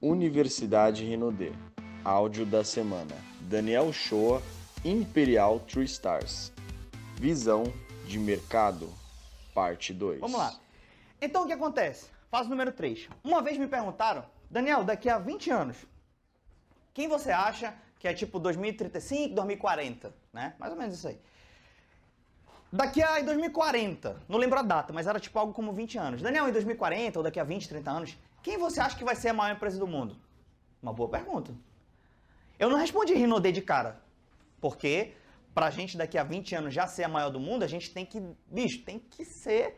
Universidade Renaudet. Áudio da semana. Daniel Shoa, Imperial True Stars. Visão de mercado, parte 2. Vamos lá. Então o que acontece? Fase número 3. Uma vez me perguntaram, Daniel, daqui a 20 anos, quem você acha que é tipo 2035, 2040, né? Mais ou menos isso aí. Daqui a 2040, não lembro a data, mas era tipo algo como 20 anos. Daniel, em 2040 ou daqui a 20, 30 anos, quem você acha que vai ser a maior empresa do mundo? Uma boa pergunta. Eu não respondi Rinodê de cara. Porque pra gente daqui a 20 anos já ser a maior do mundo, a gente tem que, bicho, tem que ser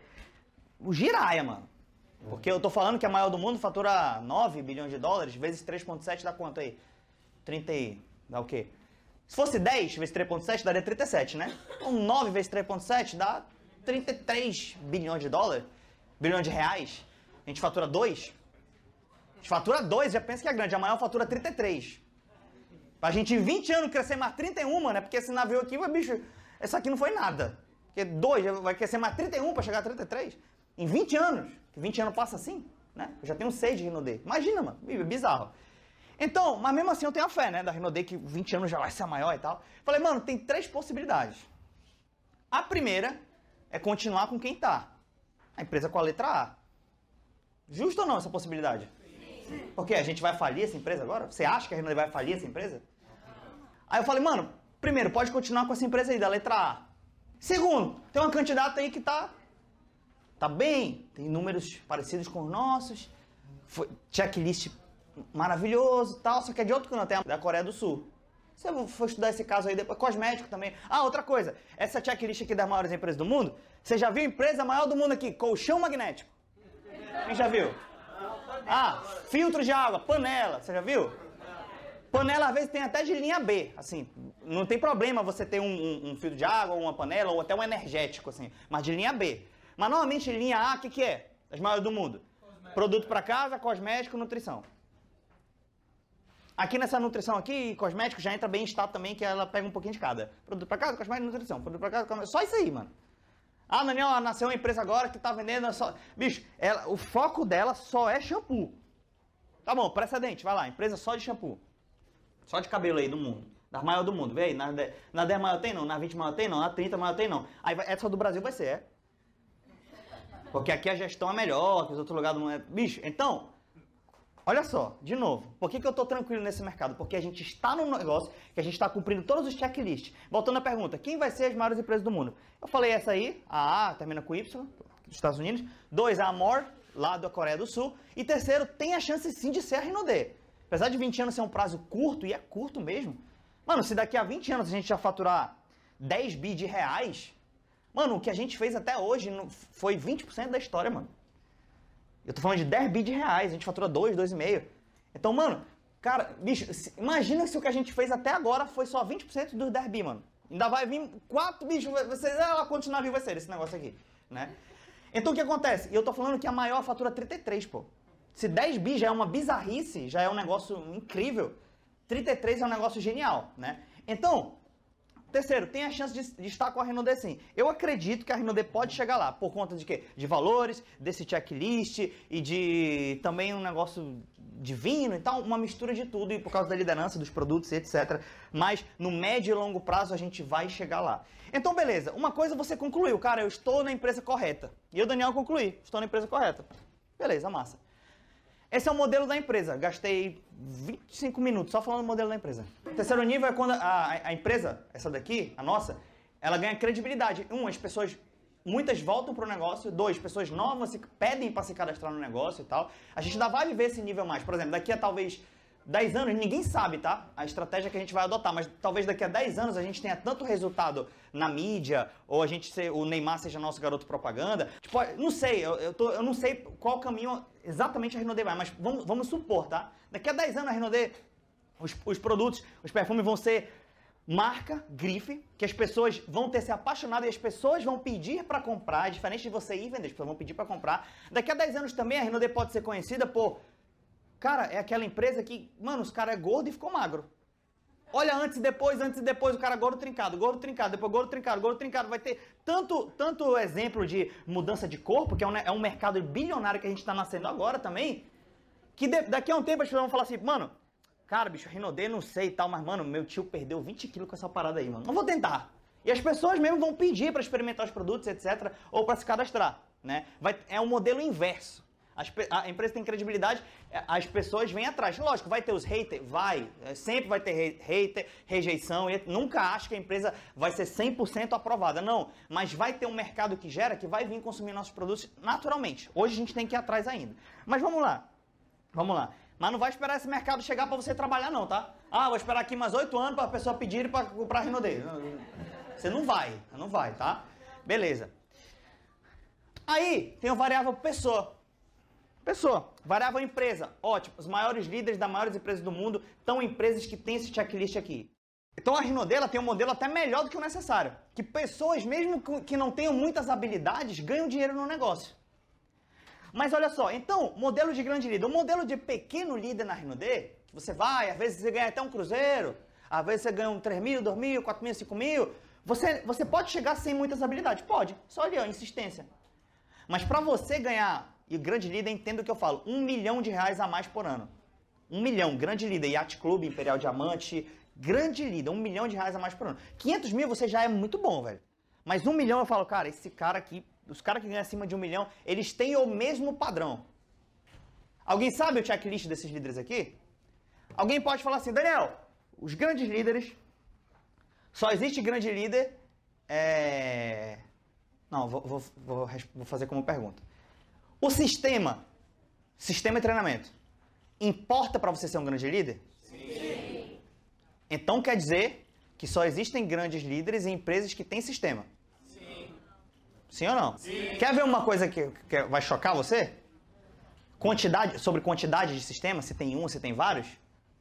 o giraia, mano. Porque eu tô falando que a maior do mundo fatura 9 bilhões de dólares, vezes 3.7 dá quanto aí? 30 e... dá o quê? Se fosse 10 vezes 3.7, daria 37, né? Então 9 vezes 3.7 dá 33 bilhões de dólares, bilhões de reais. A gente fatura 2. Fatura 2, já pensa que é grande. A maior fatura 33. Pra gente em 20 anos crescer mais 31, mano, é porque esse navio aqui, bicho, esse aqui não foi nada. Porque 2 vai crescer mais 31 pra chegar a 33. Em 20 anos. 20 anos passa assim, né? Eu já tenho 6 de Rinodê. Imagina, mano. É bizarro. Então, mas mesmo assim eu tenho a fé, né, da Rinodê, que 20 anos já vai ser a maior e tal. Falei, mano, tem três possibilidades. A primeira é continuar com quem tá. A empresa com a letra A. Justo ou não essa possibilidade? Porque a gente vai falir essa empresa agora? Você acha que a Rinodê vai falir essa empresa? Aí eu falei, mano, primeiro, pode continuar com essa empresa aí, da letra A. Segundo, tem uma candidata aí que tá, tá bem, tem números parecidos com os nossos, foi, checklist maravilhoso e tal, só que é de outro canto, é da Coreia do Sul. Eu for estudar esse caso aí depois, cosmético também. Ah, outra coisa, essa checklist aqui das maiores empresas do mundo, você já viu empresa maior do mundo aqui, colchão magnético? Quem já viu? Ah, filtro de água, panela, você já viu? Panela às vezes tem até de linha B, assim, não tem problema você ter um, um, um filtro de água, ou uma panela, ou até um energético, assim, mas de linha B. Mas normalmente linha A, o que, que é? As maiores do mundo. Produto para casa, cosmético, nutrição. Aqui nessa nutrição aqui, cosmético, já entra bem em estado também, que ela pega um pouquinho de cada. Produto para casa, cosmético nutrição. Produto para casa, cosmético. Só isso aí, mano. Ah, Daniel, nasceu uma empresa agora que tá vendendo só... Bicho, ela, o foco dela só é shampoo. Tá bom, precedente, vai lá. Empresa só de shampoo. Só de cabelo aí do mundo. Das maior do mundo. Aí, na, na 10 maior tem não, na 20 maior tem não, na 30 maior tem não. Aí essa do Brasil vai ser, é? Porque aqui a gestão é melhor que os outros lugares não é. Bicho, então, Olha só, de novo, por que, que eu estou tranquilo nesse mercado? Porque a gente está num negócio que a gente está cumprindo todos os checklists. Voltando à pergunta, quem vai ser as maiores empresas do mundo? Eu falei essa aí, a A termina com Y, dos Estados Unidos. Dois, a Amor, lá da Coreia do Sul. E terceiro, tem a chance sim de ser a Rinode. Apesar de 20 anos ser um prazo curto, e é curto mesmo. Mano, se daqui a 20 anos a gente já faturar 10 bi de reais, mano, o que a gente fez até hoje foi 20% da história, mano. Eu tô falando de 10 bi de reais, a gente fatura 2, 2,5. Então, mano, cara, bicho, imagina se o que a gente fez até agora foi só 20% dos 10 bi, mano. Ainda vai vir 4 bichos, você, ah, quantos navios ser esse negócio aqui, né? Então o que acontece? E eu tô falando que a maior fatura 33, pô. Se 10 bi já é uma bizarrice, já é um negócio incrível, 33 é um negócio genial, né? Então, Terceiro, tem a chance de, de, estar com a Renault sim. Eu acredito que a Renault pode chegar lá, por conta de quê? De valores, desse checklist e de também um negócio divino e tal, uma mistura de tudo, e por causa da liderança dos produtos e etc. Mas no médio e longo prazo a gente vai chegar lá. Então, beleza, uma coisa você concluiu, cara, eu estou na empresa correta. E eu, Daniel, concluí, estou na empresa correta. Beleza, massa. Esse é o modelo da empresa. Gastei 25 minutos só falando do modelo da empresa. O terceiro nível é quando a, a empresa, essa daqui, a nossa, ela ganha credibilidade. Um, as pessoas, muitas voltam para o negócio. Dois, pessoas novas se, pedem para se cadastrar no negócio e tal. A gente ainda vai viver esse nível mais. Por exemplo, daqui a talvez 10 anos, ninguém sabe, tá? A estratégia que a gente vai adotar, mas talvez daqui a 10 anos a gente tenha tanto resultado na mídia, ou a gente ser, o Neymar seja nosso garoto propaganda. Tipo, não sei, eu, eu, tô, eu não sei qual caminho exatamente a Renaudet vai, mas vamos, vamos supor, tá? Daqui a 10 anos a Renaudet, os, os produtos, os perfumes vão ser marca, grife, que as pessoas vão ter se apaixonado e as pessoas vão pedir para comprar, é diferente de você ir vender, as pessoas vão pedir para comprar. Daqui a 10 anos também a Renaudet pode ser conhecida por Cara, é aquela empresa que, mano, os caras é gordo e ficou magro. Olha antes e depois, antes e depois, o cara gordo trincado, gordo trincado, depois gordo trincado, gordo trincado. Vai ter tanto, tanto exemplo de mudança de corpo, que é um, é um mercado bilionário que a gente está nascendo agora também, Que de- daqui a um tempo as pessoas vão falar assim, mano, cara, bicho, Rinodê, não sei e tal, mas, mano, meu tio perdeu 20 quilos com essa parada aí, mano. Não vou tentar. E as pessoas mesmo vão pedir para experimentar os produtos, etc., ou para se cadastrar, né? Vai, é um modelo inverso. As a empresa tem credibilidade, é, as pessoas vêm atrás. Lógico, vai ter os haters? Vai. É, Sempre vai ter hater, rejeição. Nunca acho que a empresa vai ser 100% aprovada. Não. Mas vai ter um mercado que gera que vai vir consumir nossos produtos naturalmente. Hoje a gente tem que ir atrás ainda. Mas vamos lá. Vamos lá. Mas não vai esperar esse mercado chegar para você trabalhar, não, tá? Ah, vou esperar aqui mais oito anos para a pessoa pedir para comprar Rinodê. Você não vai. Não vai, tá? Beleza. Aí tem o variável pessoa. Pessoa, variável empresa, ótimo. Os maiores líderes das maiores empresas do mundo estão em empresas que têm esse checklist aqui. Então a Rinodela tem um modelo até melhor do que o necessário. Que pessoas, mesmo que não tenham muitas habilidades, ganham dinheiro no negócio. Mas olha só, então, modelo de grande líder. O modelo de pequeno líder na Rinodê, você vai, às vezes você ganha até um cruzeiro, às vezes você ganha um 3 mil, 2 mil, 4 mil, 5 mil. Você, você pode chegar sem muitas habilidades? Pode. Só ali, ó, insistência. Mas para você ganhar, e grande líder entenda o que eu falo, um milhão de reais a mais por ano. Um milhão, grande líder, Yacht Club, Imperial Diamante, grande líder, um milhão de reais a mais por ano. 500 mil você já é muito bom, velho. Mas um milhão eu falo, cara, esse cara aqui, os caras que ganham acima de um milhão, eles têm o mesmo padrão. Alguém sabe o checklist desses líderes aqui? Alguém pode falar assim, Daniel, os grandes líderes, só existe grande líder, é... Não, vou, vou, vou, vou fazer como pergunta. O sistema, sistema de treinamento, importa para você ser um grande líder? Sim. Então quer dizer que só existem grandes líderes em empresas que têm sistema? Sim. Sim ou não? Sim. Quer ver uma coisa que, que vai chocar você? Quantidade, sobre quantidade de sistemas, se tem um, se tem vários,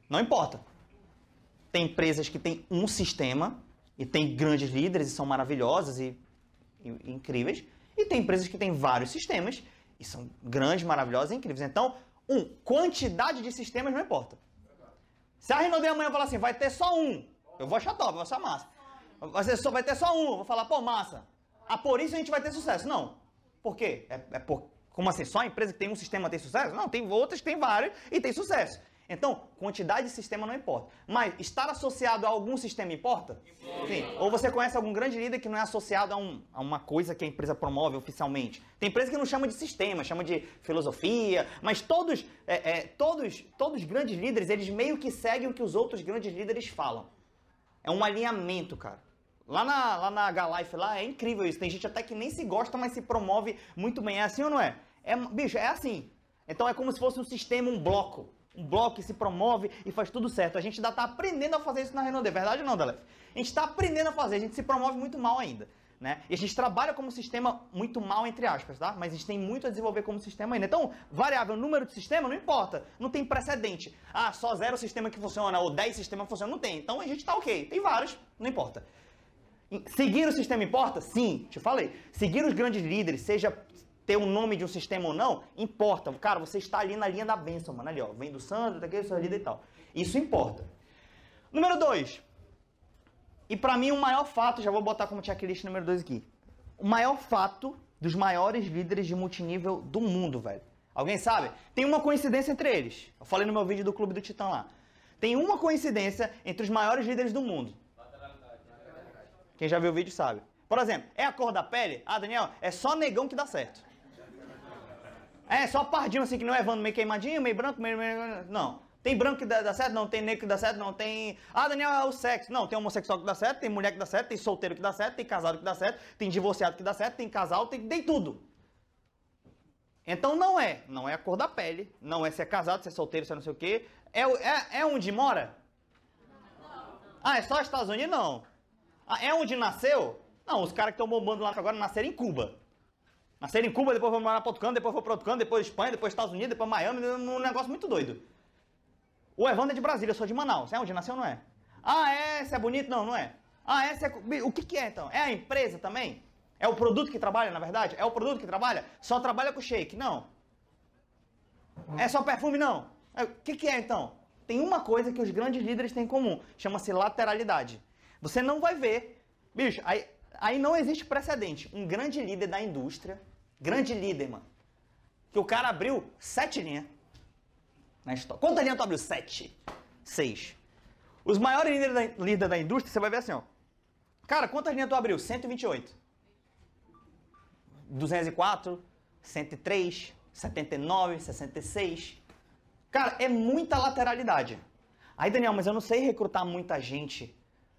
não importa. Tem empresas que têm um sistema e tem grandes líderes e são maravilhosas e, e- e incríveis. E tem empresas que têm vários sistemas e são grandes, maravilhosas e incríveis. Então, um, quantidade de sistemas não importa. Se a Rinode amanhã falar assim, vai ter só um, eu vou achar top, vai achar massa. Vai, só, vai ter só um, eu vou falar, pô, massa. Ah, por isso a gente vai ter sucesso. Não. Por quê? É, é por, como assim? Só a empresa que tem um sistema tem sucesso? Não, tem outras que tem vários e tem sucesso. Então, quantidade de sistema não importa. Mas estar associado a algum sistema importa? Sim. Ou você conhece algum grande líder que não é associado a, um- a uma coisa que a empresa promove oficialmente? Tem empresa que não chama de sistema, chama de filosofia, mas todos, é, é, todos, todos os grandes líderes, eles meio que seguem o que os outros grandes líderes falam. É um alinhamento, cara. Lá na, lá na H-Life, lá, é incrível isso. Tem gente até que nem se gosta, mas se promove muito bem. É assim ou não é? é bicho, é assim. Então é como se fosse um sistema, um bloco. Um bloco que se promove e faz tudo certo. A gente ainda tá aprendendo a fazer isso na Renault. É verdade ou não, Dalef? A gente tá aprendendo a fazer. A gente se promove muito mal ainda. Né? E a gente trabalha como sistema muito mal, entre aspas, tá? Mas a gente tem muito a desenvolver como sistema ainda. Então, variável, número de sistema, não importa. Não tem precedente. Ah, só zero sistema que funciona, ou 10 sistemas que funcionam. Não tem. Então a gente tá ok. Tem vários, não importa. Seguir o sistema importa? Sim, te falei. Seguir os grandes líderes, seja ter o nome de um sistema ou não, importa. Cara, você está ali na linha da bênção, mano. Ali, ó. Vem do santo, daquele seu líder e tal. Isso importa. Número 2. E pra mim o maior fato, já vou botar como checklist número 2 aqui. O maior fato dos maiores líderes de multinível do mundo, velho. Alguém sabe? Tem uma coincidência entre eles. Eu falei no meu vídeo do Clube do Titã lá. Tem uma coincidência entre os maiores líderes do mundo. Quem já viu o vídeo sabe. Por exemplo, é a cor da pele? Ah, Daniel, é só negão que dá certo. É, só pardinho assim, que não é Evandro meio queimadinho, meio branco, meio... meio- Não. Tem branco que dá, dá certo? Não. Tem negro que dá certo? Não. Tem... Ah, Daniel, é o sexo. Não, tem homossexual que dá certo, tem mulher que dá certo, tem solteiro que dá certo, tem casado que dá certo, tem divorciado que dá certo, tem casal, tem, tem tudo. Então não é. Não é a cor da pele, não é se é casado, se é solteiro, se é não sei o quê. É, é, é onde mora? Ah, é só Estados Unidos? Não. Ah, é onde nasceu? Não, os caras que estão bombando lá agora nasceram em Cuba. Nasceram em Cuba, depois foram morar para outro canto, depois foram para outro canto, depois Espanha, depois Estados Unidos, depois Miami, um negócio muito doido. O Evandro é de Brasília, eu sou de Manaus. É onde nasceu, não é? Ah, é? Você é bonito? Não, não é. Ah, é? Você é... O que, que é, então? É a empresa também? É o produto que trabalha, na verdade? É o produto que trabalha? Só trabalha com shake? Não. É só perfume? Não. É, O que, que é, então? Tem uma coisa que os grandes líderes têm em comum. Chama-se lateralidade. Você não vai ver... Bicho, aí, aí não existe precedente. Um grande líder da indústria, grande líder, mano, que o cara abriu sete linhas. na história. Quantas linhas tu abriu? Sete. Seis. Os maiores líderes da, líderes da indústria, você vai ver assim, ó. Cara, quantas linhas tu abriu? 128. 204, 103, 79, 66. Cara, é muita lateralidade. Aí, Daniel, mas eu não sei recrutar muita gente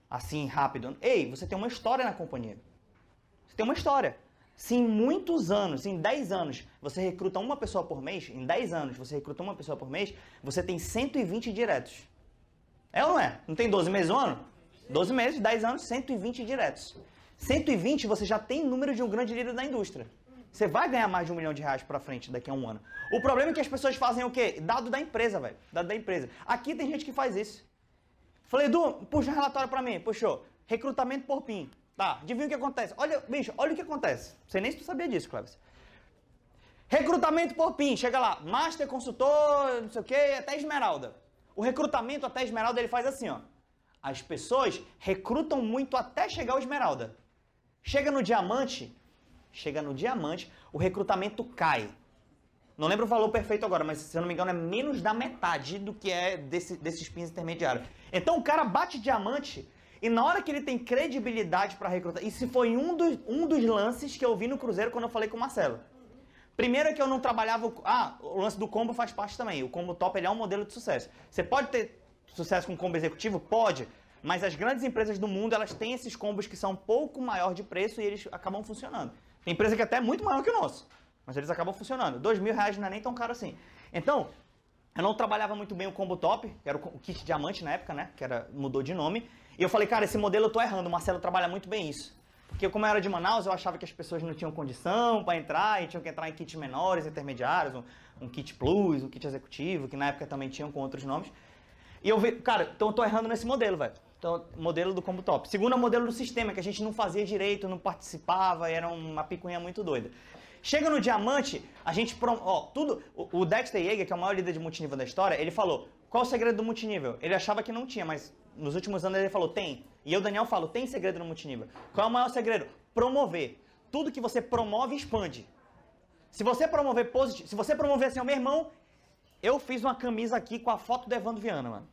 assim rápido. Ei, você tem uma história na companhia. Você tem uma história. Se em muitos anos, em 10 anos, você recruta uma pessoa por mês, em 10 anos você recruta uma pessoa por mês, você tem 120 diretos. É ou não é? Não tem 12 meses no ano? 12 meses, 10 anos, 120 diretos. 120 você já tem número de um grande líder da indústria. Você vai ganhar mais de um milhão de reais pra frente daqui a um ano. O problema é que as pessoas fazem o quê? Dado da empresa, velho. Dado da empresa. Aqui tem gente que faz isso. Falei, Edu, puxa um relatório pra mim. Puxou. Recrutamento por PIN. Tá, adivinha o que acontece? Olha, bicho, olha o que acontece. Você nem se tu sabia disso, Cleves. Recrutamento por PIN. Chega lá, Master, consultor, não sei o quê, até Esmeralda. O recrutamento até Esmeralda, ele faz assim, ó. As pessoas recrutam muito até chegar ao Esmeralda. Chega no diamante, chega no diamante, o recrutamento cai. Não lembro o valor perfeito agora, mas se eu não me engano é menos da metade do que é desse, desses pins intermediários. Então o cara bate diamante e na hora que ele tem credibilidade para recrutar, se foi um dos, um dos lances que eu vi no Cruzeiro quando eu falei com o Marcelo. Primeiro é que eu não trabalhava. Ah, o lance do combo faz parte também. O combo top ele é um modelo de sucesso. Você pode ter sucesso com combo executivo? Pode. Mas as grandes empresas do mundo, elas têm esses combos que são um pouco maior de preço e eles acabam funcionando. Tem empresa que até é muito maior que o nosso, mas eles acabam funcionando. Dois mil reais não é nem tão caro assim. Então, eu não trabalhava muito bem o combo top, que era o kit diamante na época, né? Que era, mudou de nome. E eu falei, cara, esse modelo eu tô errando, o Marcelo trabalha muito bem isso. Porque como eu era de Manaus, eu achava que as pessoas não tinham condição para entrar e tinham que entrar em kits menores, intermediários, um, um kit plus, um kit executivo, que na época também tinham com outros nomes. E eu vi, cara, então eu tô errando nesse modelo, velho. Então, modelo do combo top. Segundo é o modelo do sistema, que a gente não fazia direito, não participava, era uma picuinha muito doida. Chega no diamante, a gente. Ó, tudo. O, o Dexter Yeager, que é o maior líder de multinível da história, ele falou: qual o segredo do multinível? Ele achava que não tinha, mas nos últimos anos ele falou: tem. E eu, Daniel, falo: tem segredo no multinível. Qual é o maior segredo? Promover. Tudo que você promove, expande. Se você promover positivo, se você promover assim, meu irmão, eu fiz uma camisa aqui com a foto do Evandro Viana, mano.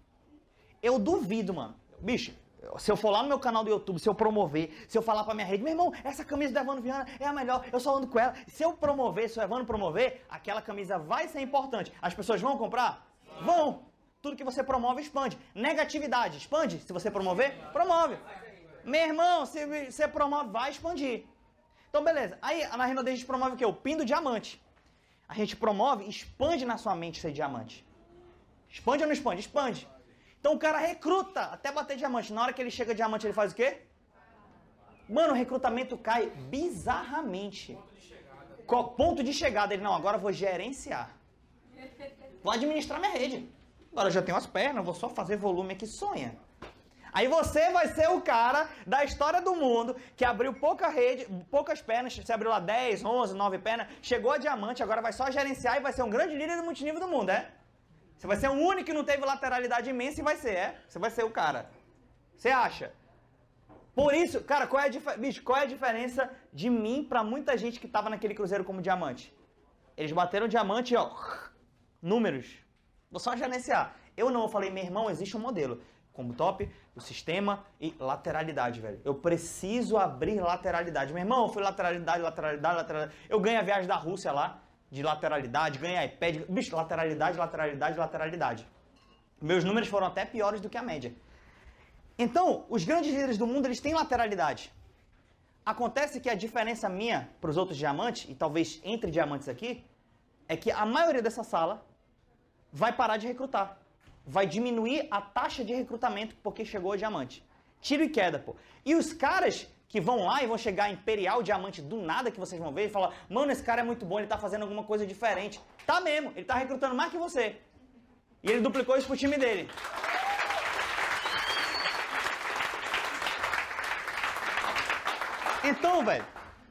Eu duvido, mano. Bicho, se eu for lá no meu canal do YouTube, se eu promover, se eu falar pra minha rede, meu irmão, essa camisa do Evandro Viana é a melhor, eu só ando com ela. Se eu promover, se o Evandro promover, aquela camisa vai ser importante. As pessoas vão comprar? Vão! Tudo que você promove, expande. Negatividade, expande. Se você promover, promove. Meu irmão, se você promove, vai expandir. Então, beleza. Aí, na renda a gente promove o quê? O pin do diamante. A gente promove, expande na sua mente ser diamante. Expande ou não expande? Expande. Então o cara recruta até bater diamante. Na hora que ele chega diamante, ele faz o quê? Mano, o recrutamento cai bizarramente. Qual ponto de chegada? Ele, não, agora eu vou gerenciar. Vou administrar minha rede. Agora eu já tenho as pernas, vou só fazer volume aqui, sonha. Aí você vai ser o cara da história do mundo que abriu pouca rede, poucas pernas, você abriu lá 10, 11, 9 pernas, chegou a diamante, agora vai só gerenciar e vai ser um grande líder do multinível do mundo, é? Você vai ser o único que não teve lateralidade imensa e vai ser, é? Você vai ser o cara. Você acha? Por isso, cara, qual é a, bicho, qual é a diferença de mim para muita gente que tava naquele cruzeiro como diamante? Eles bateram diamante, ó, números. Vou só gerenciar. Eu não, eu falei, meu irmão, existe um modelo. Como top, o sistema e lateralidade, velho. Eu preciso abrir lateralidade. Meu irmão, eu fui lateralidade, lateralidade, lateralidade. Eu ganhei a viagem da Rússia lá de lateralidade, ganha iPad. Bicho, lateralidade, lateralidade, lateralidade. Meus números foram até piores do que a média. Então, os grandes líderes do mundo, eles têm lateralidade. Acontece que a diferença minha para os outros diamantes, e talvez entre diamantes aqui, é que a maioria dessa sala vai parar de recrutar. Vai diminuir a taxa de recrutamento porque chegou a diamante. Tiro e queda, pô. E os caras que vão lá e vão chegar Imperial Diamante do nada que vocês vão ver e falar: "Mano, esse cara é muito bom, ele tá fazendo alguma coisa diferente". Tá mesmo, ele tá recrutando mais que você. E ele duplicou isso pro time dele. Então, velho.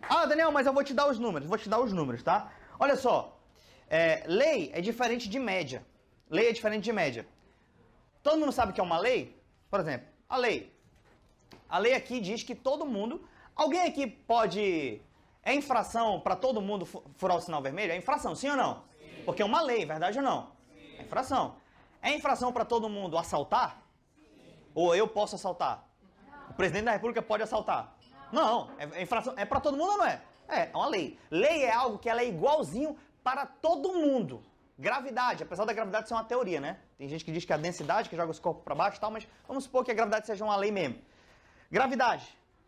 Ah, Daniel, mas eu vou te dar os números, vou te dar os números, tá? Olha só. É, lei é diferente de média. Lei é diferente de média. Todo mundo sabe que é uma lei? Por exemplo, a lei a lei aqui diz que todo mundo. Alguém aqui pode. É infração para todo mundo furar o sinal vermelho? É infração, sim ou não? Sim. Porque é uma lei, verdade ou não? Sim. É infração. É infração para todo mundo assaltar? Ou eu posso assaltar? O presidente da República pode assaltar? Não, é, é infração. É para todo mundo ou não é? É, é uma lei. Lei é algo que ela é igualzinho para todo mundo. Gravidade, apesar da gravidade ser uma teoria, né? Tem gente que diz que é a densidade que joga os corpos para baixo e tal, mas vamos supor que a gravidade seja uma lei mesmo. Gravidade.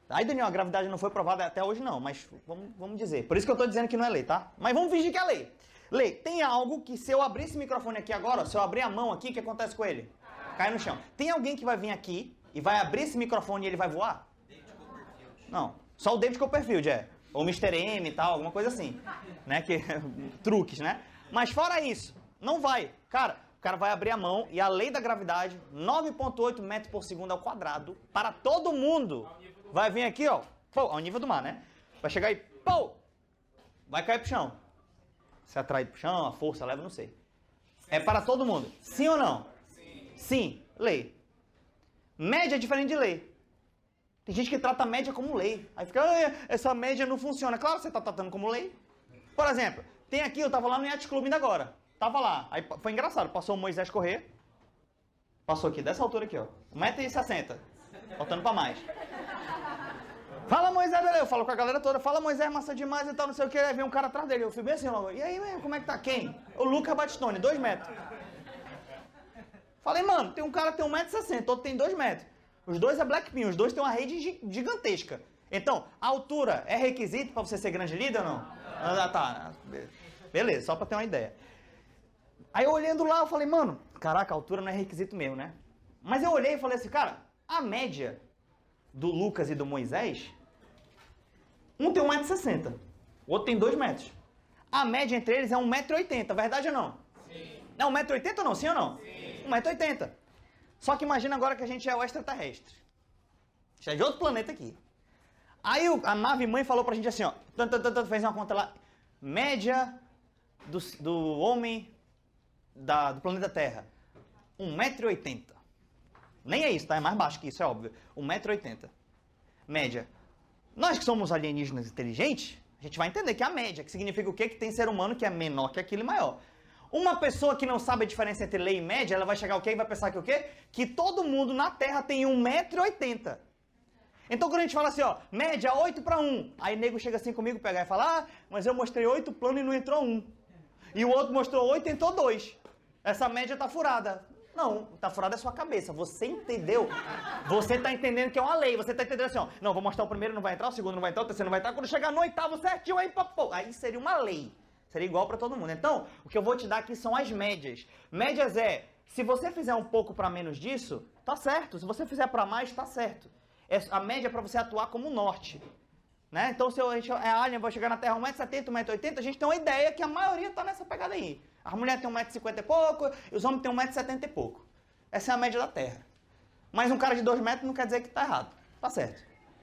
Aí, Daniel, a gravidade não foi provada até hoje, não, mas vamos, vamos dizer. Por isso que eu estou dizendo que não é lei, tá? Mas vamos fingir que é lei. Lei, tem algo que se eu abrir esse microfone aqui agora, se eu abrir a mão aqui, o que acontece com ele? Cai no chão. Tem alguém que vai vir aqui e vai abrir esse microfone e ele vai voar? Não. Só o David Copperfield, é. Ou Mr. M e tal, alguma coisa assim. Né? Que, truques, né? Mas fora isso, não vai. Cara, o cara vai abrir a mão e a lei da gravidade, 9.8 metros por segundo ao quadrado, para todo mundo. Vai vir aqui, ó, pô, ao nível do mar, né? Vai chegar aí, pô, vai cair pro chão. Se atrai pro chão, a força leva, não sei. É para todo mundo. Sim ou não? Sim. Sim, lei. Média é diferente de lei. Tem gente que trata a média como lei. Aí fica, essa média não funciona. Claro, você está tratando como lei. Por exemplo, tem aqui, eu tava lá no Yacht Club ainda agora. Tava lá. Aí foi engraçado, passou o Moisés correr. Passou aqui, dessa altura aqui, ó. 1,60m. Faltando pra mais. Fala Moisés, beleza. Eu falo com a galera toda, fala Moisés, massa demais e tal, não sei o que. Aí vem um cara atrás dele. Eu fui bem assim logo. E aí, como é que tá? Quem? O Luca Batistone, 2 metros. Falei, mano, tem um cara que tem 1,60m, outro tem 2 metros. Os dois é Blackpink, os dois têm uma rede gigantesca. Então, a altura é requisito para você ser grande líder ou não? Ah, tá. Beleza, só para ter uma ideia. Aí eu olhando lá, eu falei, mano, caraca, a altura não é requisito mesmo, né? Mas eu olhei e falei assim, cara, a média do Lucas e do Moisés um tem 1,60m, o outro tem 2 metros. A média entre eles é 1,80m, verdade ou não? Sim. É 1,80m ou não? Sim ou não? Sim. 1,80m. Só que imagina agora que a gente é o extraterrestre. A é de outro planeta aqui. Aí a nave mãe falou pra gente assim, ó, fez uma conta lá, média do, do homem da, do planeta Terra, 1,80m. Nem é isso, tá? É mais baixo que isso, é óbvio. 1,80m. Média. Nós que somos alienígenas inteligentes, a gente vai entender que é a média, que significa o quê? Que tem ser humano que é menor que aquilo e maior. Uma pessoa que não sabe a diferença entre lei e média, ela vai chegar o quê? E vai pensar que o quê? Que todo mundo na Terra tem 1,80m. Então quando a gente fala assim, ó, média 8 para 1, aí nego chega assim comigo, pegar e falar, ah, mas eu mostrei 8 plano e não entrou 1. E o outro mostrou 8 e entrou 2. Essa média tá furada. Não, tá furada é sua cabeça. Você entendeu? Você tá entendendo que é uma lei. Você tá entendendo assim, ó. Não, vou mostrar o primeiro, não vai entrar, o segundo não vai entrar, o terceiro não vai entrar. Quando chegar no oitavo certinho, aí, pô, aí seria uma lei. Seria igual para todo mundo. Então, o que eu vou te dar aqui são as médias. Médias é, se você fizer um pouco para menos disso, tá certo. Se você fizer para mais, tá certo. É a média é para você atuar como norte. Né? Então, se a gente é alien, vai chegar na Terra 1,70m, 1,80m, a gente tem uma ideia que a maioria está nessa pegada aí. As mulheres têm 1,50m e pouco, e os homens têm 1,70m e pouco. Essa é a média da Terra. Mas um cara de 2 metros não quer dizer que está errado. Tá certo.